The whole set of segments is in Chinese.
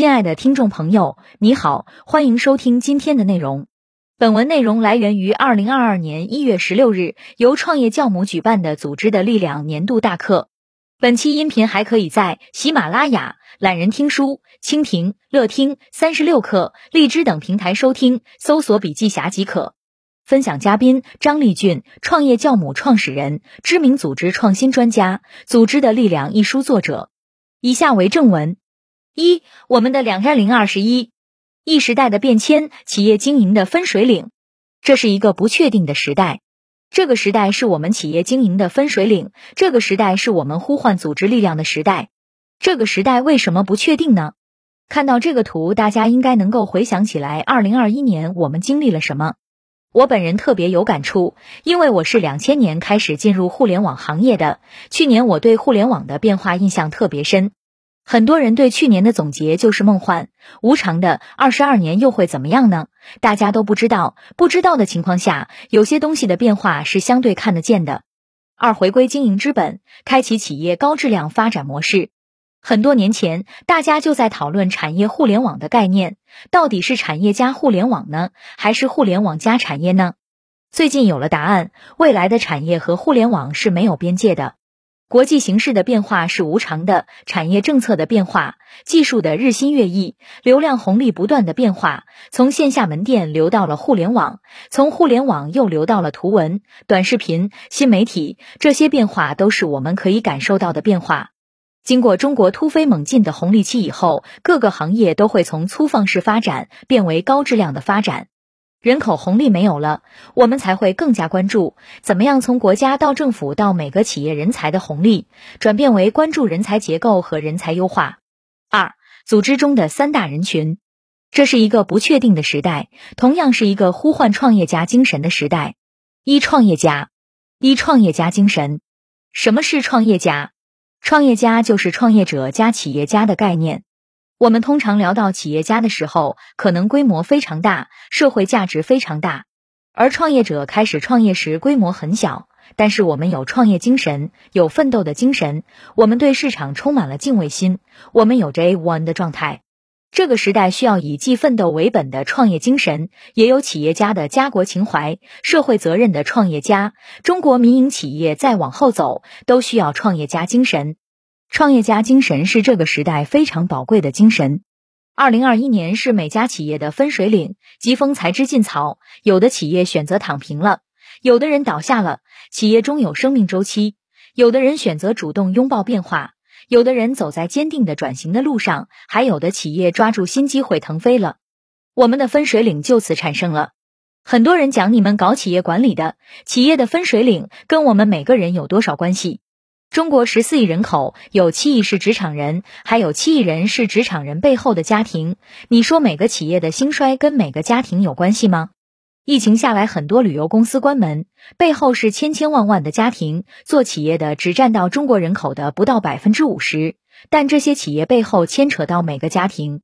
亲爱的听众朋友，你好，欢迎收听今天的内容。本文内容来源于二零二二年一月十六日由创业教母举办的《组织的力量》年度大课。本期音频还可以在喜马拉雅、懒人听书、蜻蜓、乐听、三十六课、荔枝等平台收听，搜索“笔记侠”即可。分享嘉宾张丽俊，创业教母创始人，知名组织创新专家，《组织的力量》一书作者。以下为正文。一，我们的两千零二十一，一时代的变迁，企业经营的分水岭。这是一个不确定的时代，这个时代是我们企业经营的分水岭，这个时代是我们呼唤组织力量的时代。这个时代为什么不确定呢？看到这个图，大家应该能够回想起来，二零二一年我们经历了什么。我本人特别有感触，因为我是两千年开始进入互联网行业的，去年我对互联网的变化印象特别深。很多人对去年的总结就是梦幻无常的，二十二年又会怎么样呢？大家都不知道，不知道的情况下，有些东西的变化是相对看得见的。二、回归经营之本，开启企业高质量发展模式。很多年前，大家就在讨论产业互联网的概念，到底是产业加互联网呢，还是互联网加产业呢？最近有了答案，未来的产业和互联网是没有边界的。国际形势的变化是无常的，产业政策的变化，技术的日新月异，流量红利不断的变化，从线下门店流到了互联网，从互联网又流到了图文、短视频、新媒体，这些变化都是我们可以感受到的变化。经过中国突飞猛进的红利期以后，各个行业都会从粗放式发展变为高质量的发展。人口红利没有了，我们才会更加关注怎么样从国家到政府到每个企业人才的红利转变为关注人才结构和人才优化。二、组织中的三大人群，这是一个不确定的时代，同样是一个呼唤创业家精神的时代。一、创业家，一、创业家精神。什么是创业家？创业家就是创业者加企业家的概念。我们通常聊到企业家的时候，可能规模非常大，社会价值非常大；而创业者开始创业时规模很小，但是我们有创业精神，有奋斗的精神，我们对市场充满了敬畏心，我们有着 A one 的状态。这个时代需要以既奋斗为本的创业精神，也有企业家的家国情怀、社会责任的创业家。中国民营企业再往后走，都需要创业家精神。创业家精神是这个时代非常宝贵的精神。二零二一年是每家企业的分水岭，疾风才知劲草。有的企业选择躺平了，有的人倒下了。企业终有生命周期，有的人选择主动拥抱变化，有的人走在坚定的转型的路上，还有的企业抓住新机会腾飞了。我们的分水岭就此产生了。很多人讲你们搞企业管理的，企业的分水岭跟我们每个人有多少关系？中国十四亿人口，有七亿是职场人，还有七亿人是职场人背后的家庭。你说每个企业的兴衰跟每个家庭有关系吗？疫情下来，很多旅游公司关门，背后是千千万万的家庭。做企业的只占到中国人口的不到百分之五十，但这些企业背后牵扯到每个家庭。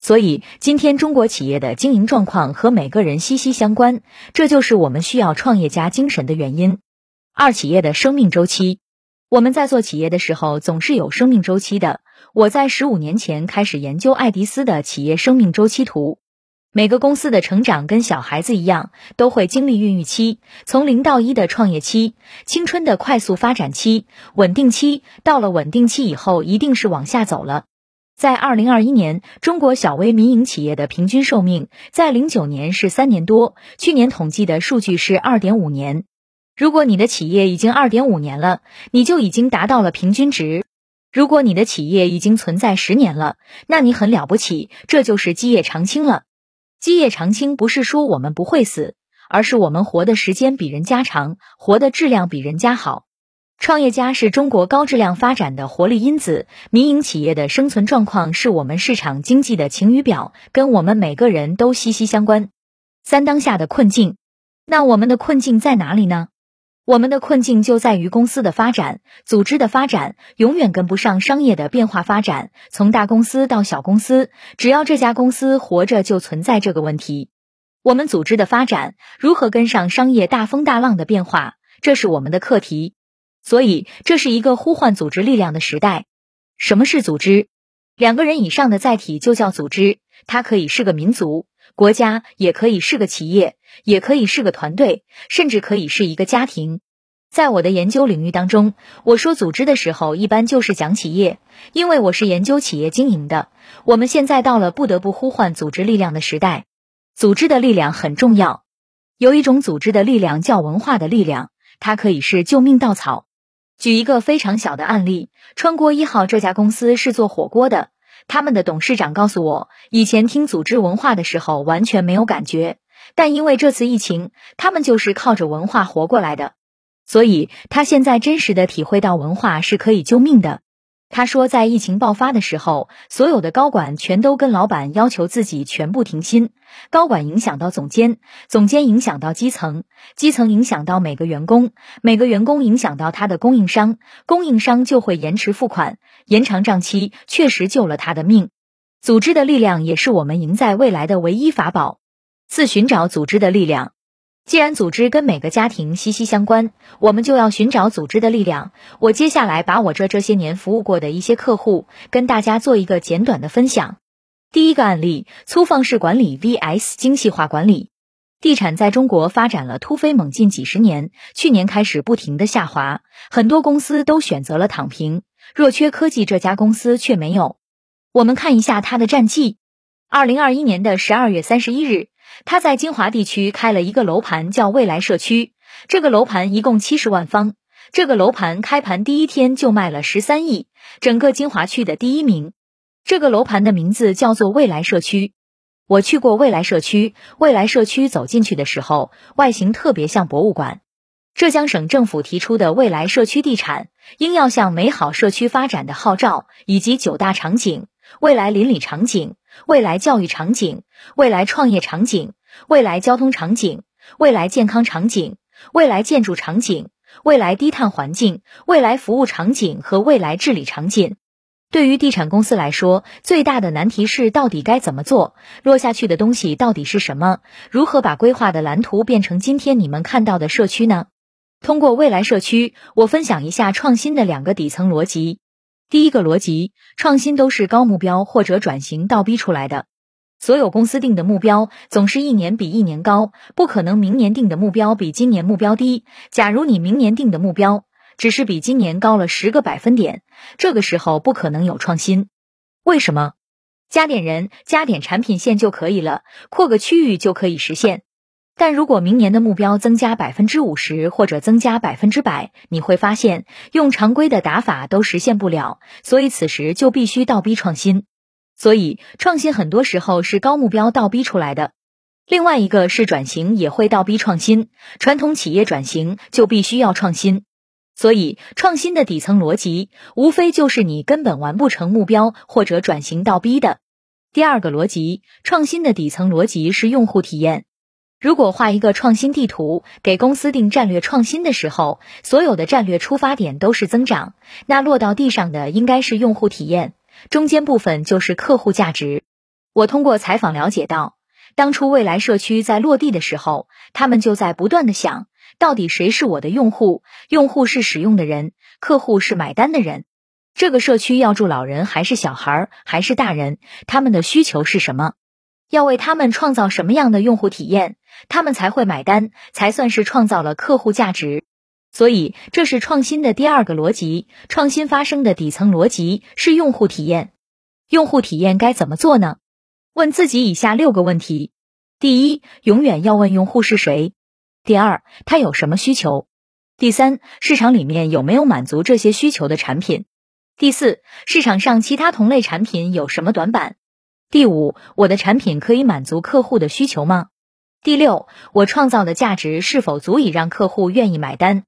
所以，今天中国企业的经营状况和每个人息息相关，这就是我们需要创业家精神的原因。二，企业的生命周期。我们在做企业的时候，总是有生命周期的。我在十五年前开始研究爱迪斯的企业生命周期图。每个公司的成长跟小孩子一样，都会经历孕育期，从零到一的创业期，青春的快速发展期，稳定期。到了稳定期以后，一定是往下走了。在二零二一年，中国小微民营企业的平均寿命在零九年是三年多，去年统计的数据是二点五年。如果你的企业已经二点五年了，你就已经达到了平均值；如果你的企业已经存在十年了，那你很了不起，这就是基业长青了。基业长青不是说我们不会死，而是我们活的时间比人家长，活的质量比人家好。创业家是中国高质量发展的活力因子，民营企业的生存状况是我们市场经济的晴雨表，跟我们每个人都息息相关。三当下的困境，那我们的困境在哪里呢？我们的困境就在于公司的发展、组织的发展永远跟不上商业的变化发展。从大公司到小公司，只要这家公司活着，就存在这个问题。我们组织的发展如何跟上商业大风大浪的变化，这是我们的课题。所以，这是一个呼唤组织力量的时代。什么是组织？两个人以上的载体就叫组织，它可以是个民族、国家，也可以是个企业，也可以是个团队，甚至可以是一个家庭。在我的研究领域当中，我说组织的时候，一般就是讲企业，因为我是研究企业经营的。我们现在到了不得不呼唤组织力量的时代，组织的力量很重要。有一种组织的力量叫文化的力量，它可以是救命稻草。举一个非常小的案例，川锅一号这家公司是做火锅的。他们的董事长告诉我，以前听组织文化的时候完全没有感觉，但因为这次疫情，他们就是靠着文化活过来的。所以他现在真实的体会到文化是可以救命的。他说，在疫情爆发的时候，所有的高管全都跟老板要求自己全部停薪。高管影响到总监，总监影响到基层，基层影响到每个员工，每个员工影响到他的供应商，供应商就会延迟付款，延长账期，确实救了他的命。组织的力量也是我们赢在未来的唯一法宝。四、寻找组织的力量。既然组织跟每个家庭息息相关，我们就要寻找组织的力量。我接下来把我这这些年服务过的一些客户跟大家做一个简短的分享。第一个案例：粗放式管理 vs 精细化管理。地产在中国发展了突飞猛进几十年，去年开始不停的下滑，很多公司都选择了躺平。若缺科技这家公司却没有。我们看一下它的战绩：二零二一年的十二月三十一日。他在金华地区开了一个楼盘，叫未来社区。这个楼盘一共七十万方。这个楼盘开盘第一天就卖了十三亿，整个金华区的第一名。这个楼盘的名字叫做未来社区。我去过未来社区，未来社区走进去的时候，外形特别像博物馆。浙江省政府提出的未来社区地产，应要向美好社区发展的号召，以及九大场景、未来邻里场景。未来教育场景、未来创业场景、未来交通场景、未来健康场景、未来建筑场景、未来低碳环境、未来服务场景和未来治理场景。对于地产公司来说，最大的难题是到底该怎么做？落下去的东西到底是什么？如何把规划的蓝图变成今天你们看到的社区呢？通过未来社区，我分享一下创新的两个底层逻辑。第一个逻辑，创新都是高目标或者转型倒逼出来的。所有公司定的目标总是一年比一年高，不可能明年定的目标比今年目标低。假如你明年定的目标只是比今年高了十个百分点，这个时候不可能有创新。为什么？加点人，加点产品线就可以了，扩个区域就可以实现。但如果明年的目标增加百分之五十或者增加百分之百，你会发现用常规的打法都实现不了，所以此时就必须倒逼创新。所以创新很多时候是高目标倒逼出来的。另外一个是转型也会倒逼创新，传统企业转型就必须要创新。所以创新的底层逻辑无非就是你根本完不成目标或者转型倒逼的。第二个逻辑，创新的底层逻辑是用户体验。如果画一个创新地图，给公司定战略创新的时候，所有的战略出发点都是增长，那落到地上的应该是用户体验，中间部分就是客户价值。我通过采访了解到，当初未来社区在落地的时候，他们就在不断的想，到底谁是我的用户？用户是使用的人，客户是买单的人。这个社区要住老人还是小孩还是大人？他们的需求是什么？要为他们创造什么样的用户体验，他们才会买单，才算是创造了客户价值。所以，这是创新的第二个逻辑。创新发生的底层逻辑是用户体验。用户体验该怎么做呢？问自己以下六个问题：第一，永远要问用户是谁；第二，他有什么需求；第三，市场里面有没有满足这些需求的产品；第四，市场上其他同类产品有什么短板。第五，我的产品可以满足客户的需求吗？第六，我创造的价值是否足以让客户愿意买单？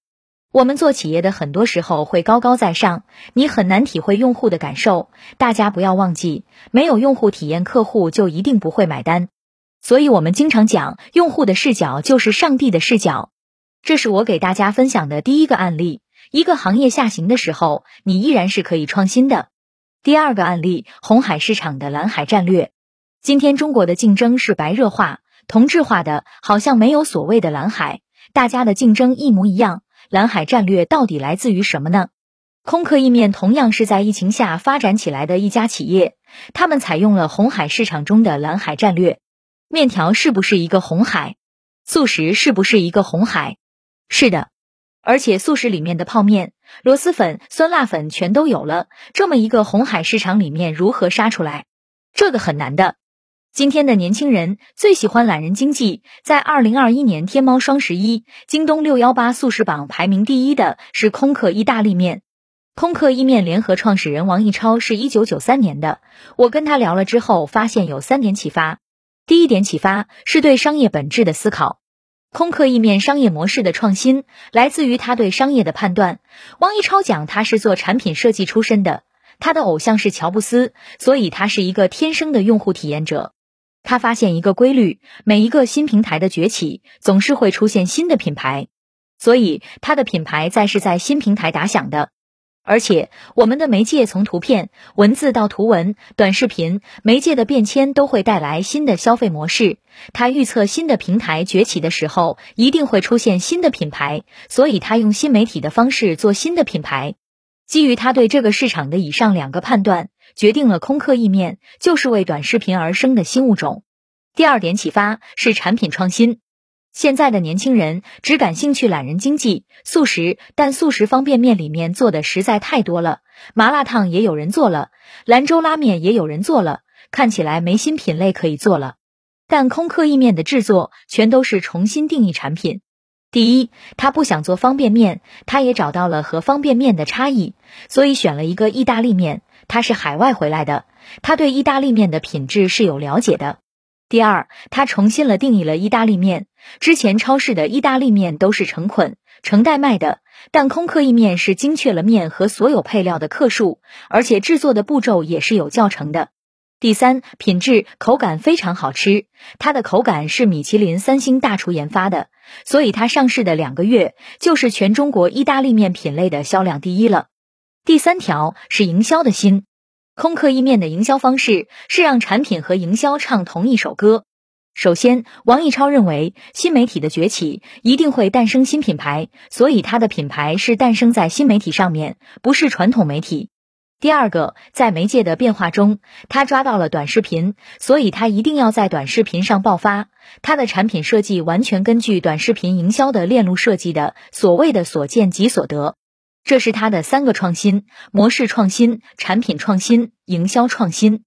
我们做企业的很多时候会高高在上，你很难体会用户的感受。大家不要忘记，没有用户体验，客户就一定不会买单。所以，我们经常讲，用户的视角就是上帝的视角。这是我给大家分享的第一个案例。一个行业下行的时候，你依然是可以创新的。第二个案例，红海市场的蓝海战略。今天中国的竞争是白热化、同质化的，好像没有所谓的蓝海，大家的竞争一模一样。蓝海战略到底来自于什么呢？空客意面同样是在疫情下发展起来的一家企业，他们采用了红海市场中的蓝海战略。面条是不是一个红海？素食是不是一个红海？是的，而且素食里面的泡面、螺蛳粉、酸辣粉全都有了。这么一个红海市场里面如何杀出来？这个很难的。今天的年轻人最喜欢懒人经济，在二零二一年天猫双十一、京东六幺八速食榜排名第一的是空客意大利面。空客意面联合创始人王一超是一九九三年的，我跟他聊了之后，发现有三点启发。第一点启发是对商业本质的思考。空客意面商业模式的创新来自于他对商业的判断。汪一超讲，他是做产品设计出身的，他的偶像是乔布斯，所以他是一个天生的用户体验者。他发现一个规律：每一个新平台的崛起，总是会出现新的品牌，所以他的品牌在是在新平台打响的。而且，我们的媒介从图片、文字到图文、短视频，媒介的变迁都会带来新的消费模式。他预测新的平台崛起的时候，一定会出现新的品牌，所以他用新媒体的方式做新的品牌。基于他对这个市场的以上两个判断。决定了空客意面就是为短视频而生的新物种。第二点启发是产品创新。现在的年轻人只感兴趣懒人经济、速食，但速食方便面里面做的实在太多了。麻辣烫也有人做了，兰州拉面也有人做了，看起来没新品类可以做了。但空客意面的制作全都是重新定义产品。第一，他不想做方便面，他也找到了和方便面的差异，所以选了一个意大利面。他是海外回来的，他对意大利面的品质是有了解的。第二，他重新了定义了意大利面。之前超市的意大利面都是成捆、成袋卖的，但空客意面是精确了面和所有配料的克数，而且制作的步骤也是有教程的。第三，品质口感非常好吃，它的口感是米其林三星大厨研发的，所以它上市的两个月就是全中国意大利面品类的销量第一了。第三条是营销的心，空客意面的营销方式是让产品和营销唱同一首歌。首先，王一超认为新媒体的崛起一定会诞生新品牌，所以他的品牌是诞生在新媒体上面，不是传统媒体。第二个，在媒介的变化中，他抓到了短视频，所以他一定要在短视频上爆发。他的产品设计完全根据短视频营销的链路设计的，所谓的所见即所得。这是他的三个创新：模式创新、产品创新、营销创新。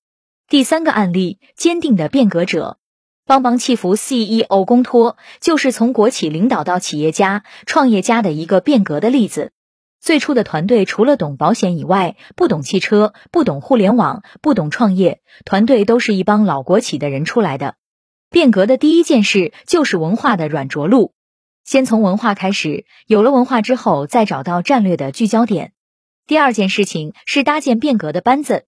第三个案例，坚定的变革者，帮帮气服 CEO 龚托，就是从国企领导到企业家、创业家的一个变革的例子。最初的团队除了懂保险以外，不懂汽车，不懂互联网，不懂创业，团队都是一帮老国企的人出来的。变革的第一件事就是文化的软着陆。先从文化开始，有了文化之后，再找到战略的聚焦点。第二件事情是搭建变革的班子，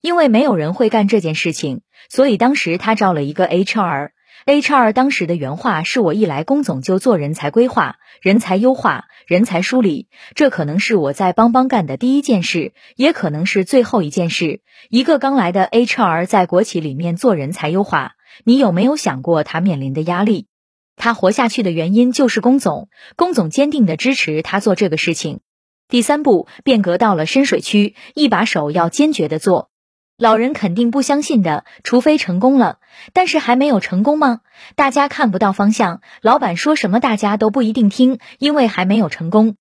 因为没有人会干这件事情，所以当时他招了一个 HR。HR 当时的原话是我一来，龚总就做人才规划、人才优化、人才梳理，这可能是我在帮帮干的第一件事，也可能是最后一件事。一个刚来的 HR 在国企里面做人才优化，你有没有想过他面临的压力？他活下去的原因就是龚总，龚总坚定的支持他做这个事情。第三步，变革到了深水区，一把手要坚决的做。老人肯定不相信的，除非成功了。但是还没有成功吗？大家看不到方向，老板说什么大家都不一定听，因为还没有成功。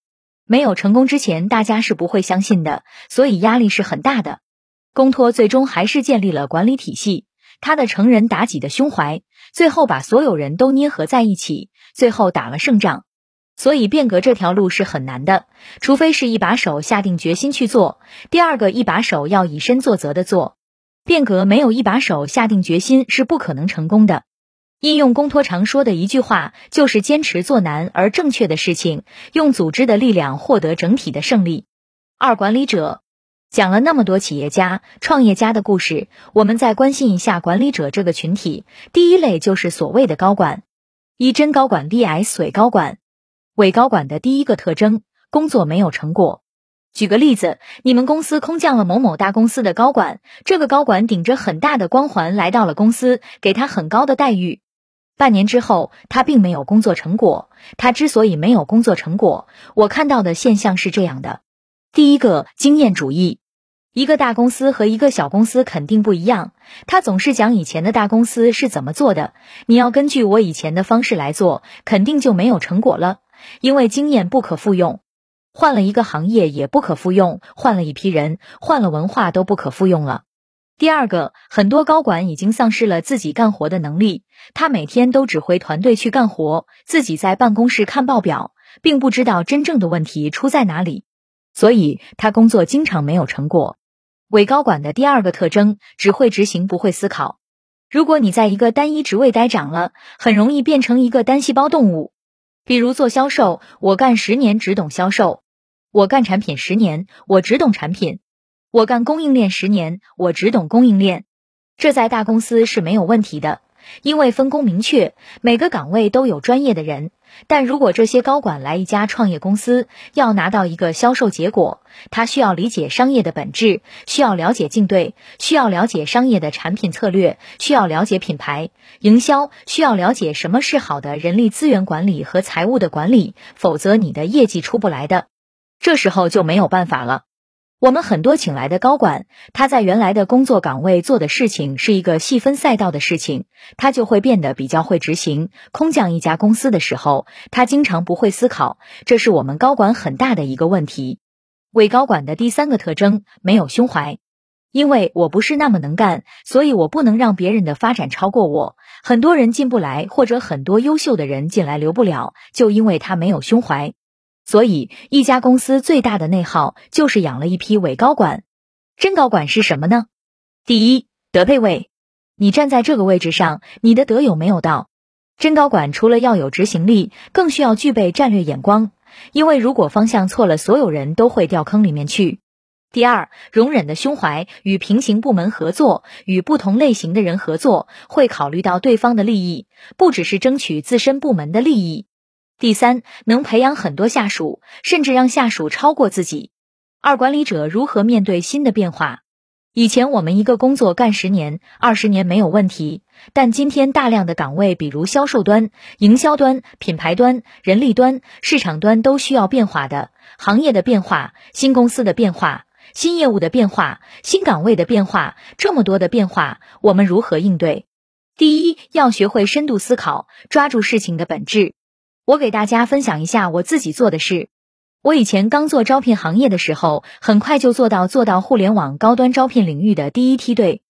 没有成功之前，大家是不会相信的，所以压力是很大的。公托最终还是建立了管理体系，他的成人妲己的胸怀。最后把所有人都捏合在一起，最后打了胜仗。所以变革这条路是很难的，除非是一把手下定决心去做。第二个，一把手要以身作则的做。变革没有一把手下定决心是不可能成功的。应用公托常说的一句话，就是坚持做难而正确的事情，用组织的力量获得整体的胜利。二管理者。讲了那么多企业家、创业家的故事，我们再关心一下管理者这个群体。第一类就是所谓的高管，一真高管 vs 伪高管。伪高管的第一个特征，工作没有成果。举个例子，你们公司空降了某某大公司的高管，这个高管顶着很大的光环来到了公司，给他很高的待遇。半年之后，他并没有工作成果。他之所以没有工作成果，我看到的现象是这样的。第一个，经验主义。一个大公司和一个小公司肯定不一样。他总是讲以前的大公司是怎么做的，你要根据我以前的方式来做，肯定就没有成果了。因为经验不可复用，换了一个行业也不可复用，换了一批人，换了文化都不可复用了。第二个，很多高管已经丧失了自己干活的能力，他每天都指挥团队去干活，自己在办公室看报表，并不知道真正的问题出在哪里，所以他工作经常没有成果。伪高管的第二个特征，只会执行，不会思考。如果你在一个单一职位待长了，很容易变成一个单细胞动物。比如做销售，我干十年只懂销售；我干产品十年，我只懂产品；我干供应链十年，我只懂供应链。这在大公司是没有问题的。因为分工明确，每个岗位都有专业的人。但如果这些高管来一家创业公司，要拿到一个销售结果，他需要理解商业的本质，需要了解竞对，需要了解商业的产品策略，需要了解品牌营销，需要了解什么是好的人力资源管理和财务的管理，否则你的业绩出不来的。这时候就没有办法了。我们很多请来的高管，他在原来的工作岗位做的事情是一个细分赛道的事情，他就会变得比较会执行。空降一家公司的时候，他经常不会思考，这是我们高管很大的一个问题。伪高管的第三个特征，没有胸怀。因为我不是那么能干，所以我不能让别人的发展超过我。很多人进不来，或者很多优秀的人进来留不了，就因为他没有胸怀。所以，一家公司最大的内耗就是养了一批伪高管。真高管是什么呢？第一，德配位。你站在这个位置上，你的德有没有到？真高管除了要有执行力，更需要具备战略眼光。因为如果方向错了，所有人都会掉坑里面去。第二，容忍的胸怀，与平行部门合作，与不同类型的人合作，会考虑到对方的利益，不只是争取自身部门的利益。第三，能培养很多下属，甚至让下属超过自己。二，管理者如何面对新的变化？以前我们一个工作干十年、二十年没有问题，但今天大量的岗位，比如销售端、营销端、品牌端、人力端、市场端都需要变化的。行业的变化、新公司的变化、新业务的变化、新岗位的变化，这么多的变化，我们如何应对？第一，要学会深度思考，抓住事情的本质。我给大家分享一下我自己做的事。我以前刚做招聘行业的时候，很快就做到做到互联网高端招聘领域的第一梯队。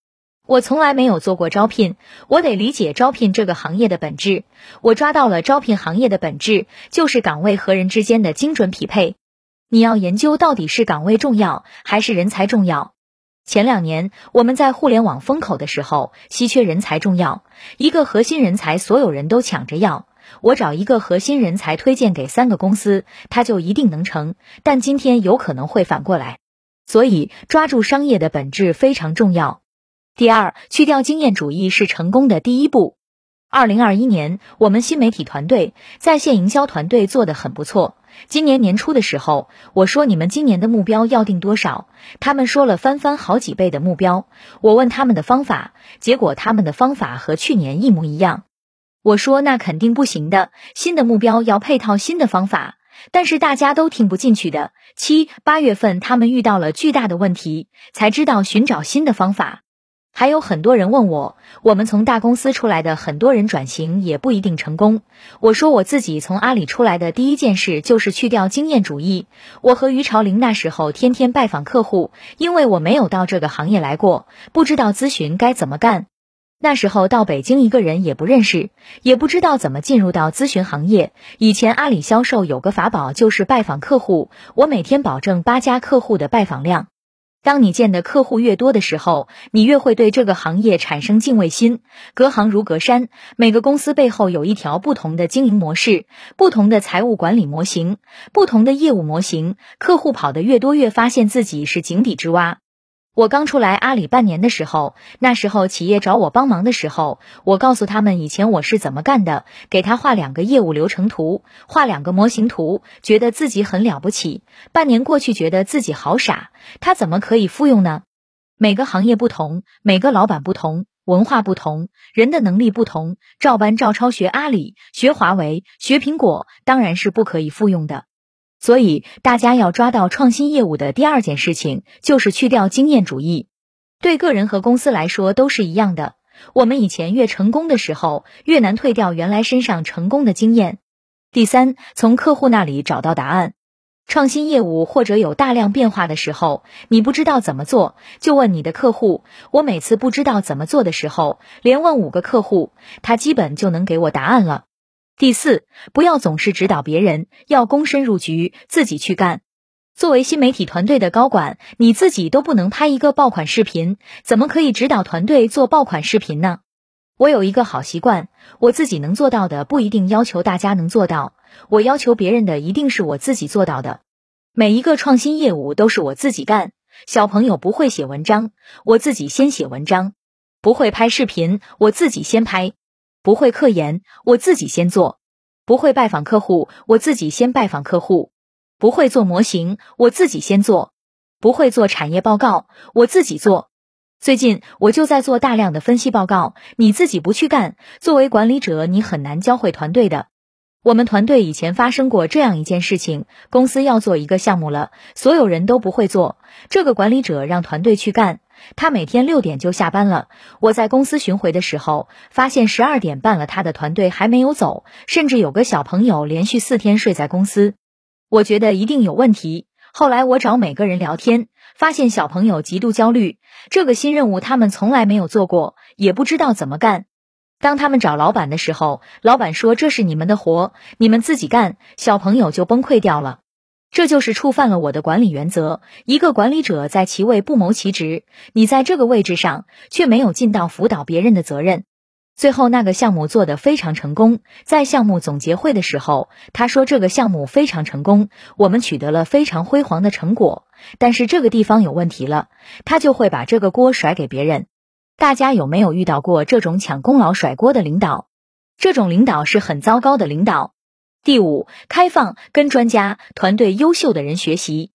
我从来没有做过招聘，我得理解招聘这个行业的本质。我抓到了招聘行业的本质，就是岗位和人之间的精准匹配。你要研究到底是岗位重要还是人才重要。前两年我们在互联网风口的时候，稀缺人才重要，一个核心人才所有人都抢着要。我找一个核心人才推荐给三个公司，他就一定能成。但今天有可能会反过来，所以抓住商业的本质非常重要。第二，去掉经验主义是成功的第一步。二零二一年，我们新媒体团队在线营销团队做得很不错。今年年初的时候，我说你们今年的目标要定多少？他们说了翻翻好几倍的目标。我问他们的方法，结果他们的方法和去年一模一样。我说那肯定不行的，新的目标要配套新的方法，但是大家都听不进去的。七八月份他们遇到了巨大的问题，才知道寻找新的方法。还有很多人问我，我们从大公司出来的很多人转型也不一定成功。我说我自己从阿里出来的第一件事就是去掉经验主义。我和于朝林那时候天天拜访客户，因为我没有到这个行业来过，不知道咨询该怎么干。那时候到北京一个人也不认识，也不知道怎么进入到咨询行业。以前阿里销售有个法宝，就是拜访客户。我每天保证八家客户的拜访量。当你见的客户越多的时候，你越会对这个行业产生敬畏心。隔行如隔山，每个公司背后有一条不同的经营模式，不同的财务管理模型，不同的业务模型。客户跑得越多，越发现自己是井底之蛙。我刚出来阿里半年的时候，那时候企业找我帮忙的时候，我告诉他们以前我是怎么干的，给他画两个业务流程图，画两个模型图，觉得自己很了不起。半年过去，觉得自己好傻，他怎么可以复用呢？每个行业不同，每个老板不同，文化不同，人的能力不同，照搬照抄学阿里、学华为、学苹果，当然是不可以复用的。所以大家要抓到创新业务的第二件事情，就是去掉经验主义。对个人和公司来说都是一样的。我们以前越成功的时候，越难退掉原来身上成功的经验。第三，从客户那里找到答案。创新业务或者有大量变化的时候，你不知道怎么做，就问你的客户。我每次不知道怎么做的时候，连问五个客户，他基本就能给我答案了。第四，不要总是指导别人，要躬身入局，自己去干。作为新媒体团队的高管，你自己都不能拍一个爆款视频，怎么可以指导团队做爆款视频呢？我有一个好习惯，我自己能做到的不一定要求大家能做到，我要求别人的一定是我自己做到的。每一个创新业务都是我自己干。小朋友不会写文章，我自己先写文章；不会拍视频，我自己先拍；不会科研，我自己先做；不会拜访客户，我自己先拜访客户。不会做模型，我自己先做；不会做产业报告，我自己做。最近我就在做大量的分析报告，你自己不去干，作为管理者，你很难教会团队的。我们团队以前发生过这样一件事情：公司要做一个项目了，所有人都不会做，这个管理者让团队去干，他每天六点就下班了。我在公司巡回的时候，发现十二点半了，他的团队还没有走，甚至有个小朋友连续四天睡在公司。我觉得一定有问题。后来我找每个人聊天，发现小朋友极度焦虑。这个新任务他们从来没有做过，也不知道怎么干。当他们找老板的时候，老板说这是你们的活，你们自己干。小朋友就崩溃掉了。这就是触犯了我的管理原则。一个管理者在其位不谋其职，你在这个位置上却没有尽到辅导别人的责任。最后那个项目做得非常成功，在项目总结会的时候，他说这个项目非常成功，我们取得了非常辉煌的成果。但是这个地方有问题了，他就会把这个锅甩给别人。大家有没有遇到过这种抢功劳甩锅的领导？这种领导是很糟糕的领导。第五，开放跟专家团队优秀的人学习。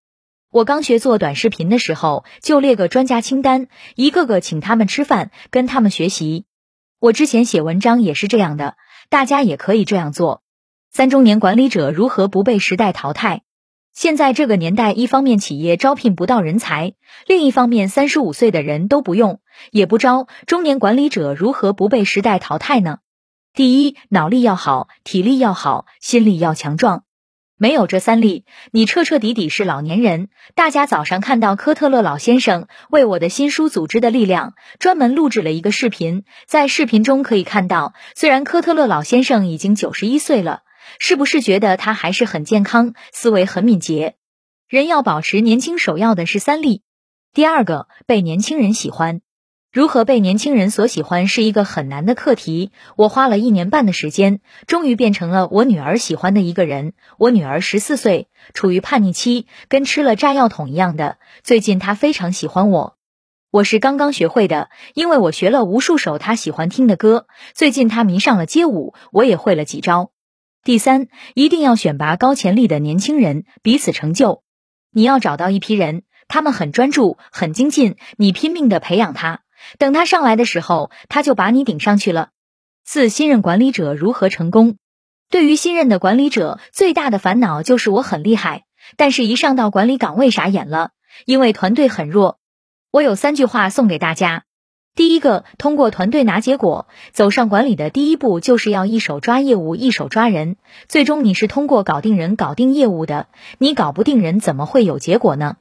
我刚学做短视频的时候，就列个专家清单，一个个请他们吃饭，跟他们学习。我之前写文章也是这样的，大家也可以这样做。三中年管理者如何不被时代淘汰？现在这个年代，一方面企业招聘不到人才，另一方面三十五岁的人都不用，也不招。中年管理者如何不被时代淘汰呢？第一，脑力要好，体力要好，心力要强壮。没有这三力，你彻彻底底是老年人。大家早上看到科特勒老先生为我的新书《组织的力量》专门录制了一个视频，在视频中可以看到，虽然科特勒老先生已经九十一岁了，是不是觉得他还是很健康，思维很敏捷？人要保持年轻，首要的是三力。第二个，被年轻人喜欢。如何被年轻人所喜欢是一个很难的课题。我花了一年半的时间，终于变成了我女儿喜欢的一个人。我女儿十四岁，处于叛逆期，跟吃了炸药桶一样的。最近她非常喜欢我，我是刚刚学会的，因为我学了无数首她喜欢听的歌。最近她迷上了街舞，我也会了几招。第三，一定要选拔高潜力的年轻人，彼此成就。你要找到一批人，他们很专注、很精进，你拼命的培养他。等他上来的时候，他就把你顶上去了。四新任管理者如何成功？对于新任的管理者，最大的烦恼就是我很厉害，但是一上到管理岗位傻眼了，因为团队很弱。我有三句话送给大家：第一个，通过团队拿结果，走上管理的第一步就是要一手抓业务，一手抓人。最终你是通过搞定人搞定业务的，你搞不定人，怎么会有结果呢？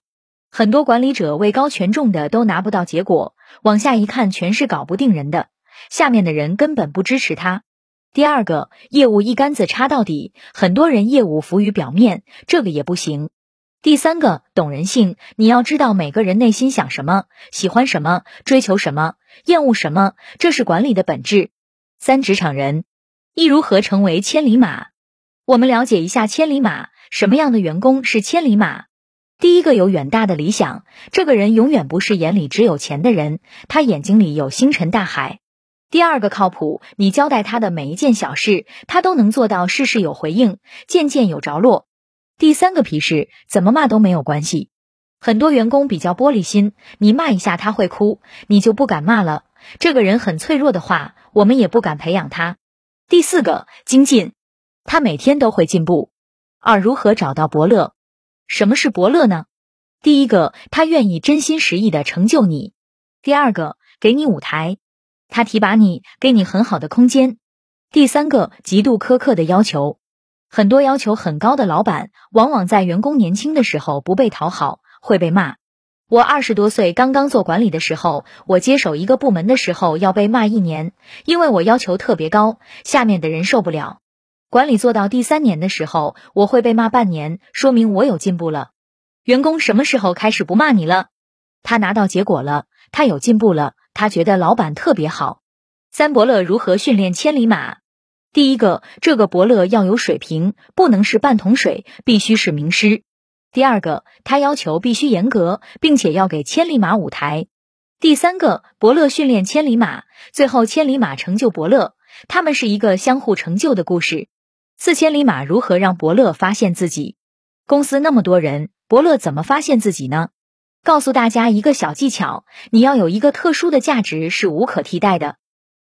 很多管理者位高权重的都拿不到结果，往下一看全是搞不定人的，下面的人根本不支持他。第二个，业务一竿子插到底，很多人业务浮于表面，这个也不行。第三个，懂人性，你要知道每个人内心想什么，喜欢什么，追求什么，厌恶什么，这是管理的本质。三，职场人一如何成为千里马？我们了解一下千里马，什么样的员工是千里马？第一个有远大的理想，这个人永远不是眼里只有钱的人，他眼睛里有星辰大海。第二个靠谱，你交代他的每一件小事，他都能做到事事有回应，件件有着落。第三个皮实，怎么骂都没有关系。很多员工比较玻璃心，你骂一下他会哭，你就不敢骂了。这个人很脆弱的话，我们也不敢培养他。第四个精进，他每天都会进步。二如何找到伯乐？什么是伯乐呢？第一个，他愿意真心实意的成就你；第二个，给你舞台，他提拔你，给你很好的空间；第三个，极度苛刻的要求。很多要求很高的老板，往往在员工年轻的时候不被讨好，会被骂。我二十多岁刚刚做管理的时候，我接手一个部门的时候要被骂一年，因为我要求特别高，下面的人受不了。管理做到第三年的时候，我会被骂半年，说明我有进步了。员工什么时候开始不骂你了？他拿到结果了，他有进步了，他觉得老板特别好。三伯乐如何训练千里马？第一个，这个伯乐要有水平，不能是半桶水，必须是名师。第二个，他要求必须严格，并且要给千里马舞台。第三个，伯乐训练千里马，最后千里马成就伯乐，他们是一个相互成就的故事。四千里马如何让伯乐发现自己？公司那么多人。伯乐怎么发现自己呢？告诉大家一个小技巧：你要有一个特殊的价值是无可替代的。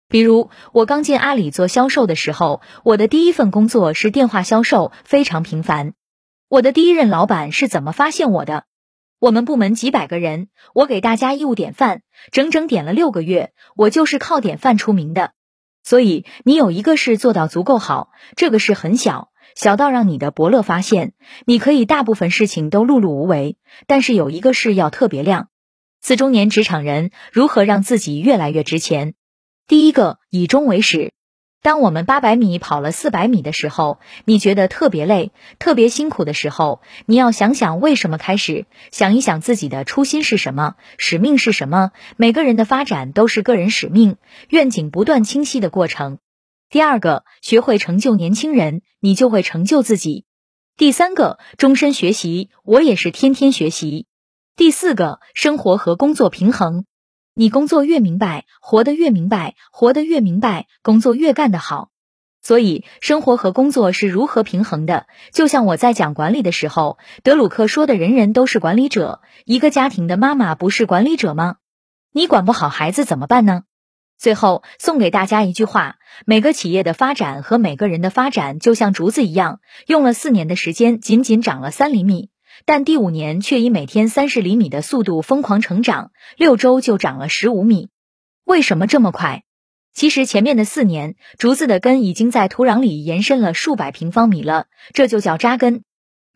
比如我刚进阿里做销售的时候，我的第一份工作是电话销售，非常平凡。我的第一任老板是怎么发现我的？我们部门几百个人，我给大家义务点饭，整整点了六个月，我就是靠点饭出名的。所以你有一个事做到足够好，这个事很小。小到让你的伯乐发现，你可以大部分事情都碌碌无为，但是有一个事要特别亮。四中年职场人如何让自己越来越值钱？第一个，以终为始。当我们八百米跑了四百米的时候，你觉得特别累、特别辛苦的时候，你要想想为什么开始，想一想自己的初心是什么，使命是什么。每个人的发展都是个人使命、愿景不断清晰的过程。第二个，学会成就年轻人，你就会成就自己。第三个，终身学习，我也是天天学习。第四个，生活和工作平衡，你工作越明白，活得越明白，活得越明白，工作越干得好。所以，生活和工作是如何平衡的？就像我在讲管理的时候，德鲁克说的：“人人都是管理者。”一个家庭的妈妈不是管理者吗？你管不好孩子怎么办呢？最后送给大家一句话：每个企业的发展和每个人的发展就像竹子一样，用了四年的时间仅仅长了三厘米，但第五年却以每天三十厘米的速度疯狂成长，六周就长了十五米。为什么这么快？其实前面的四年，竹子的根已经在土壤里延伸了数百平方米了，这就叫扎根。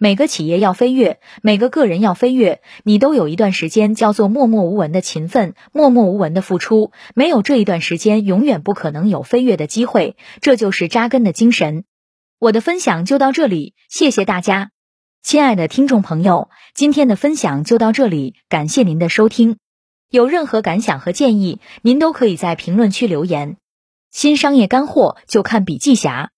每个企业要飞跃，每个个人要飞跃，你都有一段时间叫做默默无闻的勤奋，默默无闻的付出。没有这一段时间，永远不可能有飞跃的机会。这就是扎根的精神。我的分享就到这里，谢谢大家，亲爱的听众朋友，今天的分享就到这里，感谢您的收听。有任何感想和建议，您都可以在评论区留言。新商业干货就看笔记侠。